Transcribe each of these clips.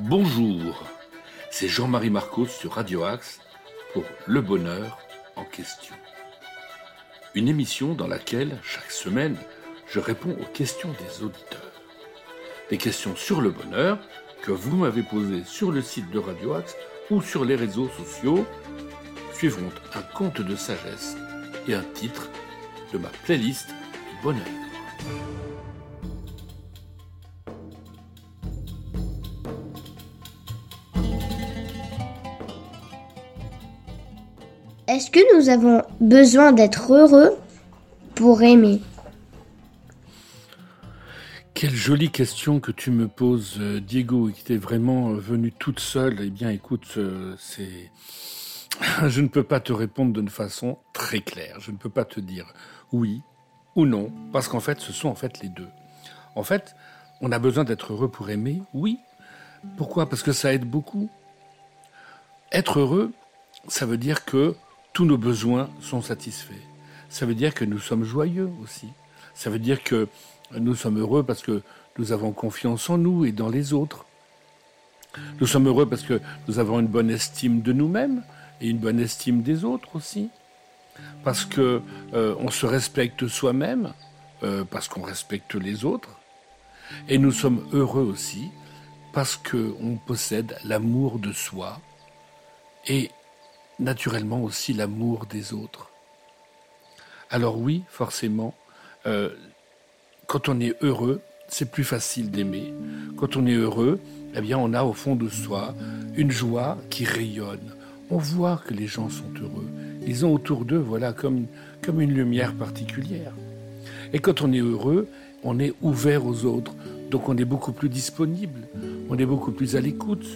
Bonjour, c'est Jean-Marie Marcos sur Radio Axe pour Le Bonheur en question. Une émission dans laquelle, chaque semaine, je réponds aux questions des auditeurs. Des questions sur le bonheur que vous m'avez posées sur le site de Radio Axe ou sur les réseaux sociaux suivront un conte de sagesse et un titre de ma playlist du bonheur. Est-ce que nous avons besoin d'être heureux pour aimer? Quelle jolie question que tu me poses, euh, Diego, et qui t'est vraiment euh, venue toute seule. Eh bien, écoute, euh, c'est... Je ne peux pas te répondre d'une façon très claire. Je ne peux pas te dire oui ou non, parce qu'en fait, ce sont en fait les deux. En fait, on a besoin d'être heureux pour aimer, oui. Pourquoi? Parce que ça aide beaucoup. Être heureux, ça veut dire que tous nos besoins sont satisfaits. Ça veut dire que nous sommes joyeux aussi. Ça veut dire que nous sommes heureux parce que nous avons confiance en nous et dans les autres. Nous sommes heureux parce que nous avons une bonne estime de nous-mêmes et une bonne estime des autres aussi. Parce que euh, on se respecte soi-même, euh, parce qu'on respecte les autres. Et nous sommes heureux aussi parce qu'on possède l'amour de soi et naturellement aussi l'amour des autres. Alors oui, forcément, euh, quand on est heureux, c'est plus facile d'aimer. Quand on est heureux, eh bien, on a au fond de soi une joie qui rayonne. On voit que les gens sont heureux. Ils ont autour d'eux, voilà, comme, comme une lumière particulière. Et quand on est heureux, on est ouvert aux autres. Donc on est beaucoup plus disponible. On est beaucoup plus à l'écoute.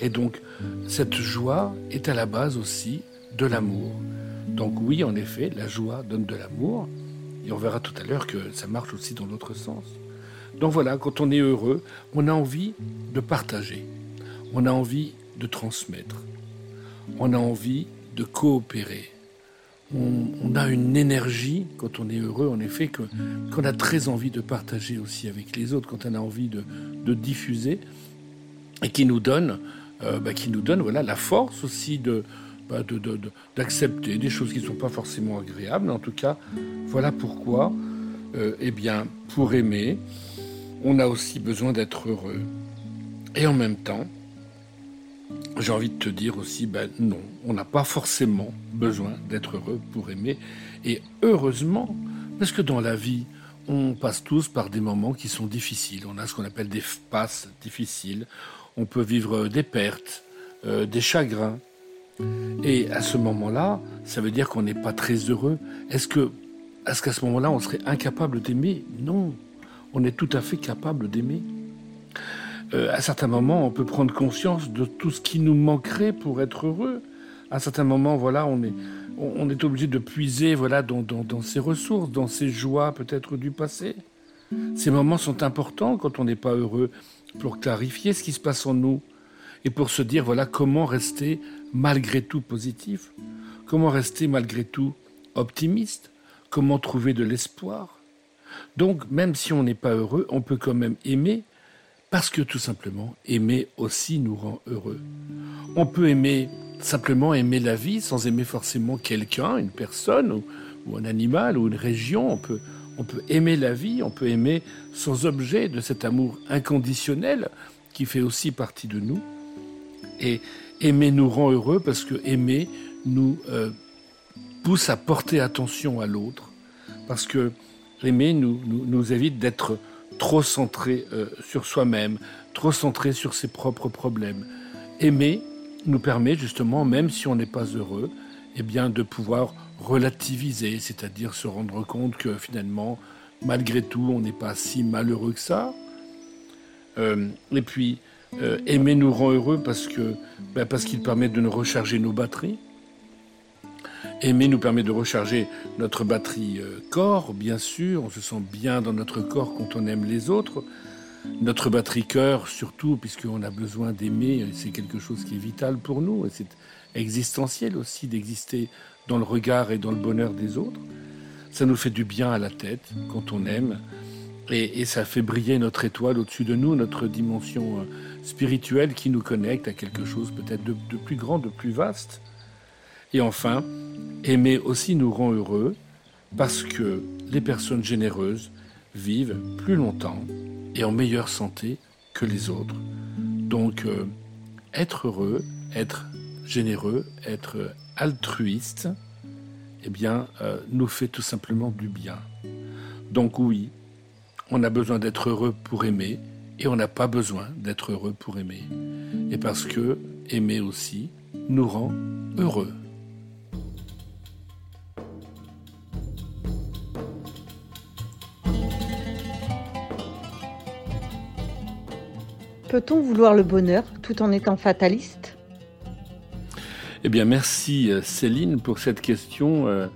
Et donc, cette joie est à la base aussi de l'amour. Donc oui, en effet, la joie donne de l'amour, et on verra tout à l'heure que ça marche aussi dans l'autre sens. Donc voilà, quand on est heureux, on a envie de partager, on a envie de transmettre, on a envie de coopérer. On, a une énergie quand on est heureux, en effet, qu'on a très envie de partager aussi avec les autres, quand on a envie de, de diffuser, et qui nous donne euh, bah, qui nous donne voilà, la force aussi de, bah, d'accepter des choses qui ne sont pas forcément agréables. En tout cas, voilà pourquoi, euh, eh bien, pour aimer, on a aussi besoin d'être heureux. Et en même temps, j'ai envie de te dire aussi, ben non, on n'a pas forcément besoin d'être heureux pour aimer. Et heureusement, parce que dans la vie, on passe tous par des moments qui sont difficiles. On a ce qu'on appelle des passes difficiles on peut vivre des pertes, euh, des chagrins. Et à ce moment-là, ça veut dire qu'on n'est pas très heureux. Est-ce qu'à ce, moment-là, on serait incapable d'aimer? Non, on est tout à fait capable d'aimer. Euh, à certains moments, on peut prendre conscience de tout ce qui nous manquerait pour être heureux. À certains moments, voilà, on est, on est obligé de puiser, voilà, dans ses ressources, dans ses joies peut-être du passé. Ces moments sont importants quand on n'est pas heureux pour clarifier ce qui se passe en nous et pour se dire voilà comment rester malgré tout positif, comment rester malgré tout optimiste, comment trouver de l'espoir. Donc même si on n'est pas heureux, on peut quand même aimer parce que tout simplement aimer aussi nous rend heureux. On peut aimer simplement aimer la vie sans aimer forcément quelqu'un, une personne ou, ou un animal ou une région. On peut on peut aimer la vie, on peut aimer sans objet de cet amour inconditionnel qui fait aussi partie de nous. Et aimer nous rend heureux parce que aimer nous euh, pousse à porter attention à l'autre. Parce que aimer nous, nous, évite d'être trop centré euh, sur soi-même, trop centré sur ses propres problèmes. Aimer nous permet justement, même si on n'est pas heureux, eh bien, de pouvoir relativiser, c'est-à-dire se rendre compte que finalement, malgré tout, on n'est pas si malheureux que ça. Euh, et puis, euh, aimer nous rend heureux parce que ben, parce qu'il permet de nous recharger nos batteries. Aimer nous permet de recharger notre batterie euh, corps, bien sûr. On se sent bien dans notre corps quand on aime les autres. Notre batterie cœur, surtout, puisqu'on a besoin d'aimer, c'est quelque chose qui est vital pour nous. Existentiel aussi d'exister dans le regard et dans le bonheur des autres. Ça nous fait du bien à la tête quand on aime. Et, ça fait briller notre étoile au-dessus de nous, notre dimension euh, spirituelle qui nous connecte à quelque chose peut-être de, de plus grand, de plus vaste. Et enfin, aimer aussi nous rend heureux parce que les personnes généreuses vivent plus longtemps et en meilleure santé que les autres. Donc, euh, être heureux, être généreux, être altruiste, eh bien, euh, nous fait tout simplement du bien. Donc oui, on a besoin d'être heureux pour aimer, et on n'a pas besoin d'être heureux pour aimer. Et parce que aimer aussi nous rend heureux. Peut-on vouloir le bonheur tout en étant fataliste? Eh bien, merci euh, Céline pour cette question euh,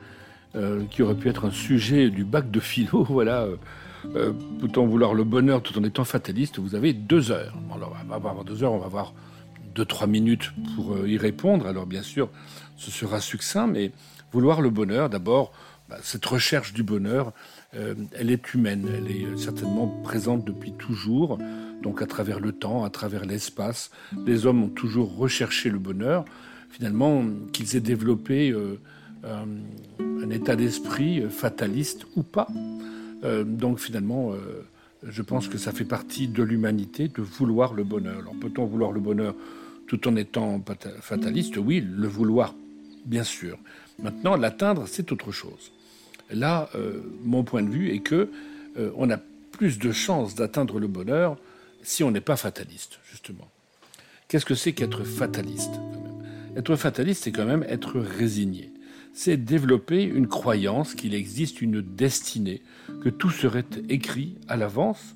euh, qui aurait pu être un sujet du bac de philo. Voilà. Peut-on vouloir le bonheur tout en étant fataliste? Vous avez deux heures. Alors, on va avoir deux heures, on va avoir deux, trois minutes pour y répondre. Alors, bien sûr, ce sera succinct, mais vouloir le bonheur, d'abord, bah, cette recherche du bonheur, elle est humaine, elle est certainement présente depuis toujours. Donc à travers le temps, à travers l'espace, les hommes ont toujours recherché le bonheur. Finalement, qu'ils aient développé euh, euh, un état d'esprit fataliste ou pas. Euh, donc finalement, je pense que ça fait partie de l'humanité de vouloir le bonheur. Alors peut-on vouloir le bonheur tout en étant fataliste? Oui, le vouloir, bien sûr. Maintenant, l'atteindre, c'est autre chose. Là, mon point de vue est que on a plus de chances d'atteindre le bonheur si on n'est pas fataliste, justement. Qu'est-ce que c'est qu'être fataliste Être fataliste, c'est quand même être résigné. C'est développer une croyance qu'il existe une destinée, que tout serait écrit à l'avance.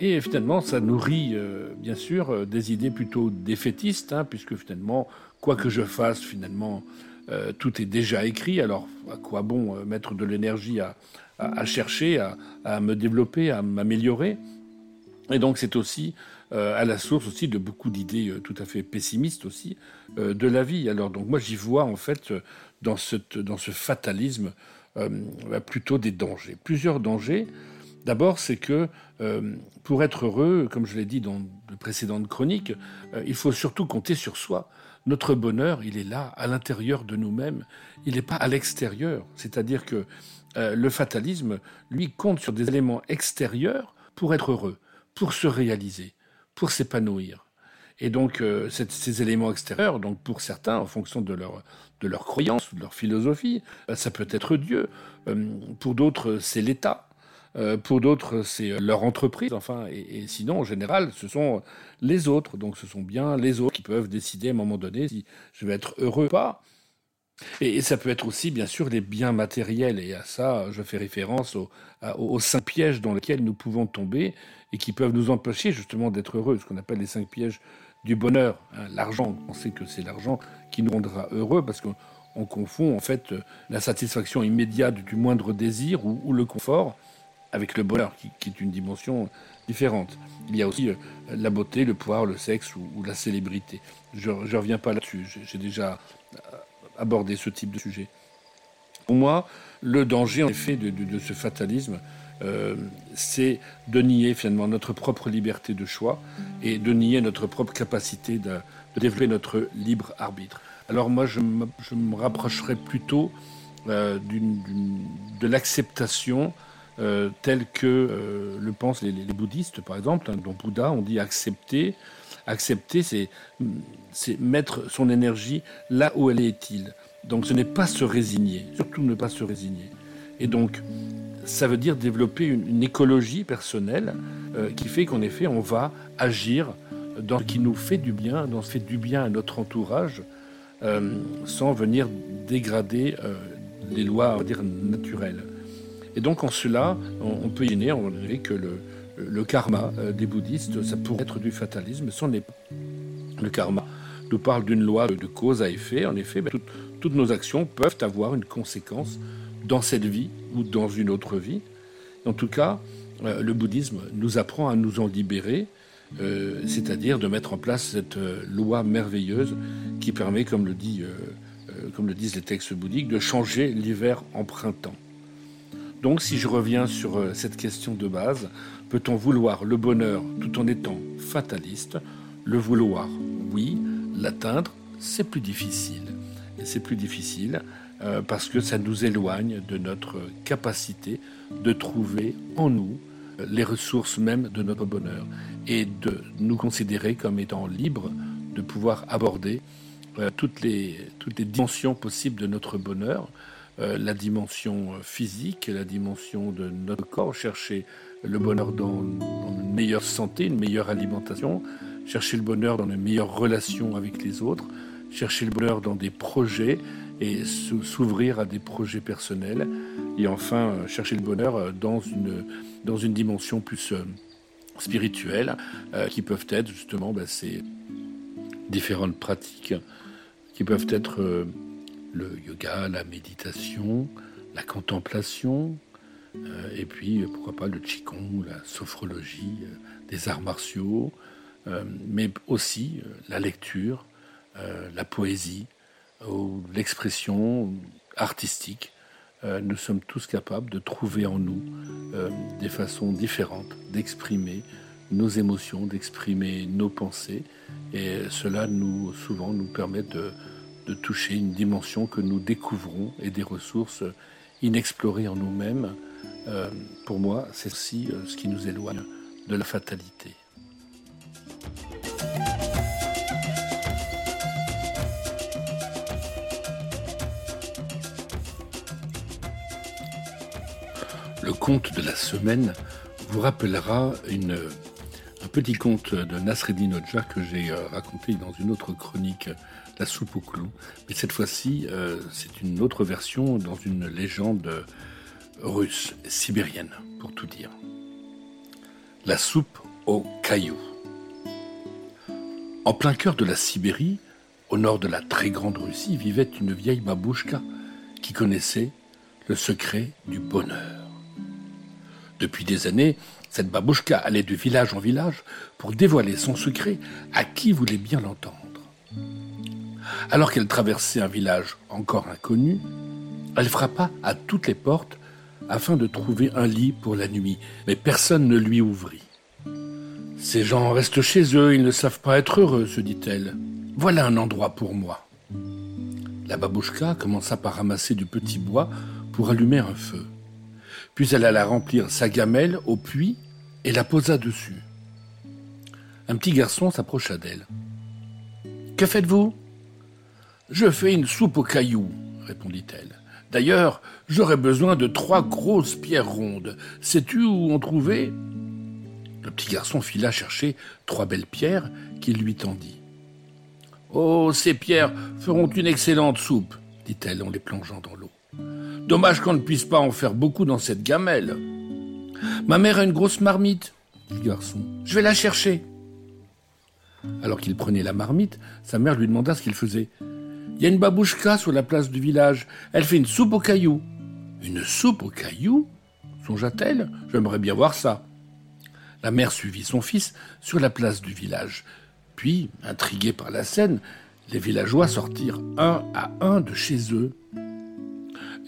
Et finalement, ça nourrit, euh, bien sûr, euh, des idées plutôt défaitistes, hein, puisque finalement, quoi que je fasse, finalement, euh, tout est déjà écrit. Alors, à quoi bon mettre de l'énergie à, chercher, à, me développer, à m'améliorer? Et donc c'est aussi à la source aussi de beaucoup d'idées euh, tout à fait pessimistes aussi euh, de la vie. Alors donc moi j'y vois en fait dans, cette, dans ce fatalisme bah, plutôt des dangers, plusieurs dangers. D'abord c'est que pour être heureux, comme je l'ai dit dans de précédentes chroniques, il faut surtout compter sur soi. Notre bonheur, il est là, à l'intérieur de nous-mêmes. Il n'est pas à l'extérieur. C'est-à-dire que le fatalisme, lui, compte sur des éléments extérieurs pour être heureux pour se réaliser, pour s'épanouir. Et donc, euh, ces éléments extérieurs, donc pour certains, en fonction de leur, de leur croyance, de leur philosophie, euh, ça peut être Dieu. Euh, pour d'autres, c'est l'État. pour d'autres, c'est leur entreprise. Enfin, et, sinon, en général, ce sont les autres. Donc, ce sont bien les autres qui peuvent décider à un moment donné si je vais être heureux ou pas. Et, ça peut être aussi, bien sûr, les biens matériels. Et à ça, je fais référence aux, cinq pièges dans lesquels nous pouvons tomber et qui peuvent nous empêcher justement d'être heureux, ce qu'on appelle les cinq pièges du bonheur. Hein, l'argent, on sait que c'est l'argent qui nous rendra heureux parce qu'on confond en fait la satisfaction immédiate du moindre désir ou, le confort avec le bonheur, qui, est une dimension différente. Il y a aussi euh, la beauté, le pouvoir, le sexe ou, la célébrité. Je ne reviens pas là-dessus, j'ai déjà abordé ce type de sujet. Pour moi, le danger en effet de ce fatalisme, euh, c'est de nier finalement notre propre liberté de choix et de nier notre propre capacité de, développer notre libre arbitre. Alors moi, je me, rapprocherais plutôt euh, de l'acceptation euh, telle que le pensent les, bouddhistes, par exemple, hein, dont Bouddha, on dit accepter. Accepter, c'est mettre son énergie là où elle est-il. Donc ce n'est pas se résigner, surtout ne pas se résigner. Et donc, ça veut dire développer une, écologie personnelle euh, qui fait qu'en effet, on va agir dans ce qui nous fait du bien, dans ce qui fait du bien à notre entourage, euh, sans venir dégrader euh, les lois, on va dire, naturelles. Et donc, en cela, on, peut imaginer on que le, le karma des bouddhistes, ça pourrait être du fatalisme, ce n'est pas. Le karma nous parle d'une loi de cause à effet. En effet, ben, toutes nos actions peuvent avoir une conséquence dans cette vie ou dans une autre vie. En tout cas, euh, le bouddhisme nous apprend à nous en libérer, euh, c'est-à-dire de mettre en place cette euh, loi merveilleuse qui permet, comme le, comme le disent les textes bouddhiques, de changer l'hiver en printemps. Donc si je reviens sur euh, cette question de base, peut-on vouloir le bonheur tout en étant fataliste? Le vouloir, oui. L'atteindre, c'est plus difficile. Et c'est plus difficile euh, parce que ça nous éloigne de notre capacité de trouver en nous euh, les ressources même de notre bonheur et de nous considérer comme étant libres de pouvoir aborder toutes les dimensions possibles de notre bonheur, la dimension physique, la dimension de notre corps, chercher le bonheur dans, une meilleure santé, une meilleure alimentation, chercher le bonheur dans une meilleure relation avec les autres, chercher le bonheur dans des projets et s'ouvrir à des projets personnels et enfin euh, chercher le bonheur euh, dans une, dans une dimension plus euh, spirituelle qui peuvent être justement ben, ces différentes pratiques qui peuvent être le yoga, la méditation, la contemplation, et puis pourquoi pas le qigong, la sophrologie, des arts martiaux, mais aussi la lecture, la poésie, ou l'expression artistique, euh, nous sommes tous capables de trouver en nous euh, des façons différentes d'exprimer nos émotions, d'exprimer nos pensées. Et cela nous, souvent, nous permet de, toucher une dimension que nous découvrons et des ressources inexplorées en nous-mêmes. Euh, pour moi, c'est aussi ce qui nous éloigne de la fatalité. Le conte de la semaine vous rappellera une, un petit conte de Nasreddin Hoxha que j'ai euh, raconté dans une autre chronique, La soupe au clou. Mais cette fois-ci, euh, c'est une autre version dans une légende russe, sibérienne, pour tout dire. La soupe aux cailloux. En plein cœur de la Sibérie, au nord de la très grande Russie, vivait une vieille babouchka qui connaissait le secret du bonheur. Depuis des années, cette babouchka allait de village en village pour dévoiler son secret à qui voulait bien l'entendre. Alors qu'elle traversait un village encore inconnu, elle frappa à toutes les portes afin de trouver un lit pour la nuit, mais personne ne lui ouvrit. Ces gens restent chez eux, ils ne savent pas être heureux, se dit-elle. Voilà un endroit pour moi. La babouchka commença par ramasser du petit bois pour allumer un feu. Puis elle alla remplir sa gamelle au puits et la posa dessus. Un petit garçon s'approcha d'elle. Que faites-vous Je fais une soupe aux cailloux, répondit-elle. D'ailleurs, j'aurais besoin de trois grosses pierres rondes. Sais-tu où en trouver? Le petit garçon fila chercher trois belles pierres qu'il lui tendit. Oh, ces pierres feront une excellente soupe, dit-elle en les plongeant dans l'eau. Dommage qu'on ne puisse pas en faire beaucoup dans cette gamelle. Ma mère a une grosse marmite, dit le garçon. Je vais la chercher. Alors qu'il prenait la marmite, sa mère lui demanda ce qu'il faisait. Il y a une babouchka sur la place du village. Elle fait une soupe aux cailloux. Une soupe aux cailloux songea-t-elle? J'aimerais bien voir ça. La mère suivit son fils sur la place du village. Puis, intrigués par la scène, les villageois sortirent un à un de chez eux.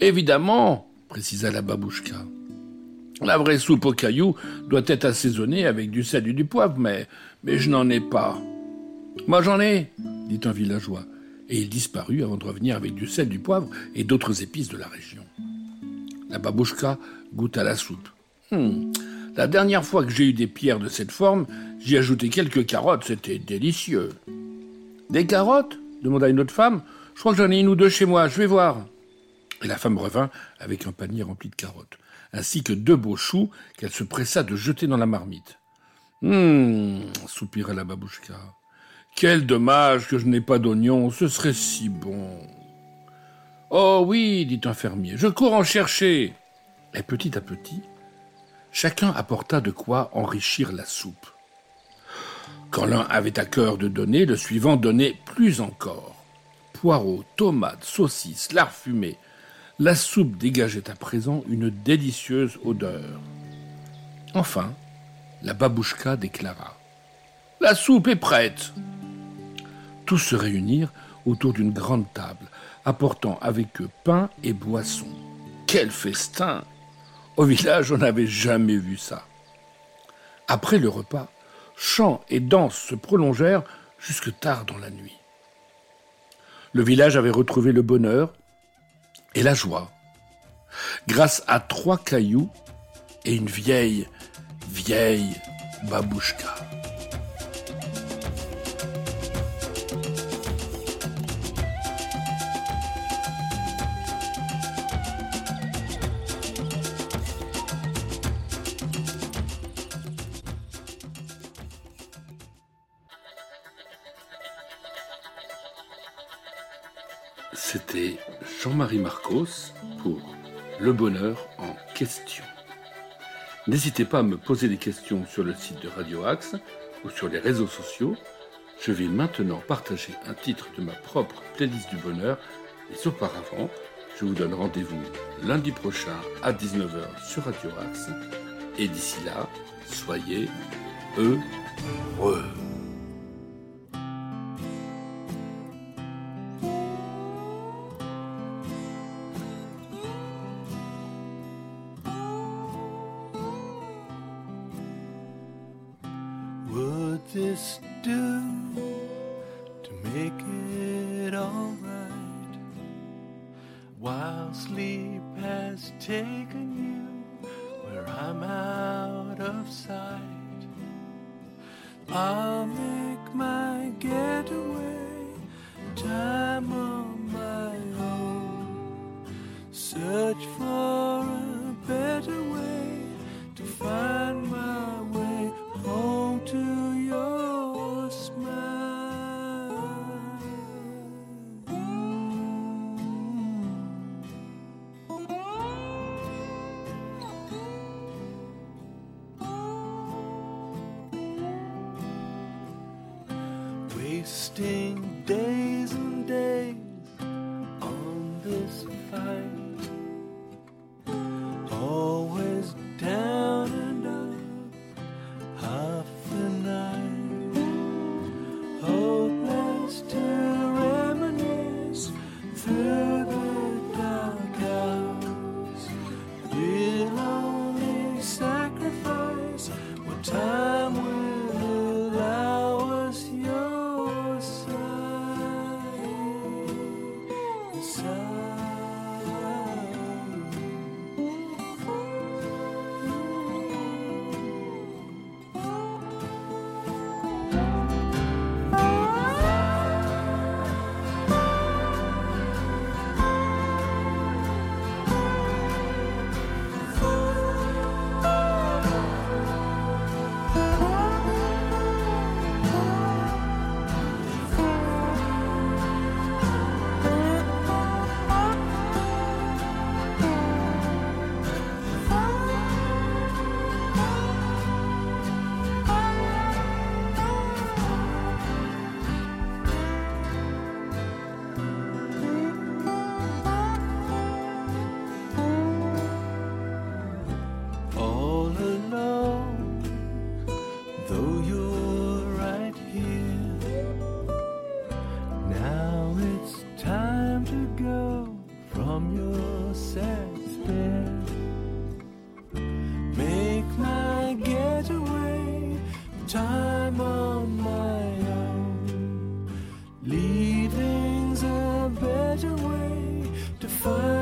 Évidemment, précisa la babouchka. La vraie soupe aux cailloux doit être assaisonnée avec du sel et du poivre, mais, je n'en ai pas. Moi j'en ai, dit un villageois, et il disparut avant de revenir avec du sel, du poivre et d'autres épices de la région. La babouchka goûta la soupe. Hum, la dernière fois que j'ai eu des pierres de cette forme, j'y ajouté quelques carottes, c'était délicieux. Des carottes? demanda une autre femme. Je crois que j'en ai une ou deux chez moi, je vais voir. Et la femme revint avec un panier rempli de carottes, ainsi que deux beaux choux qu'elle se pressa de jeter dans la marmite. Hum, soupira la babouchka. Quel dommage que je n'ai pas d'oignons, ce serait si bon. Oh oui, dit un fermier, je cours en chercher. Et petit à petit, chacun apporta de quoi enrichir la soupe. Quand l'un avait à cœur de donner, le suivant donnait plus encore. Poireaux, tomates, saucisses, lard fumé, la soupe dégageait à présent une délicieuse odeur. Enfin, la babouchka déclara La soupe est prête. Tous se réunirent autour d'une grande table, apportant avec eux pain et boisson. Quel festin Au village, on n'avait jamais vu ça. Après le repas, chants et danses se prolongèrent jusque tard dans la nuit. Le village avait retrouvé le bonheur et la joie grâce à trois cailloux et une vieille, vieille babouchka. Jean-Marie Marcos pour Le bonheur en question. N'hésitez pas à me poser des questions sur le site de Radio Axe ou sur les réseaux sociaux. Je vais maintenant partager un titre de ma propre playlist du bonheur, mais auparavant, je vous donne rendez-vous lundi prochain à 19h sur Radio Axe. Et d'ici là, soyez heureux. Would this do to make it alright? While sleep has taken you where I'm out of sight, I'll make my getaway time on my own. Search for tem time on my own. Leaving's a better way to find.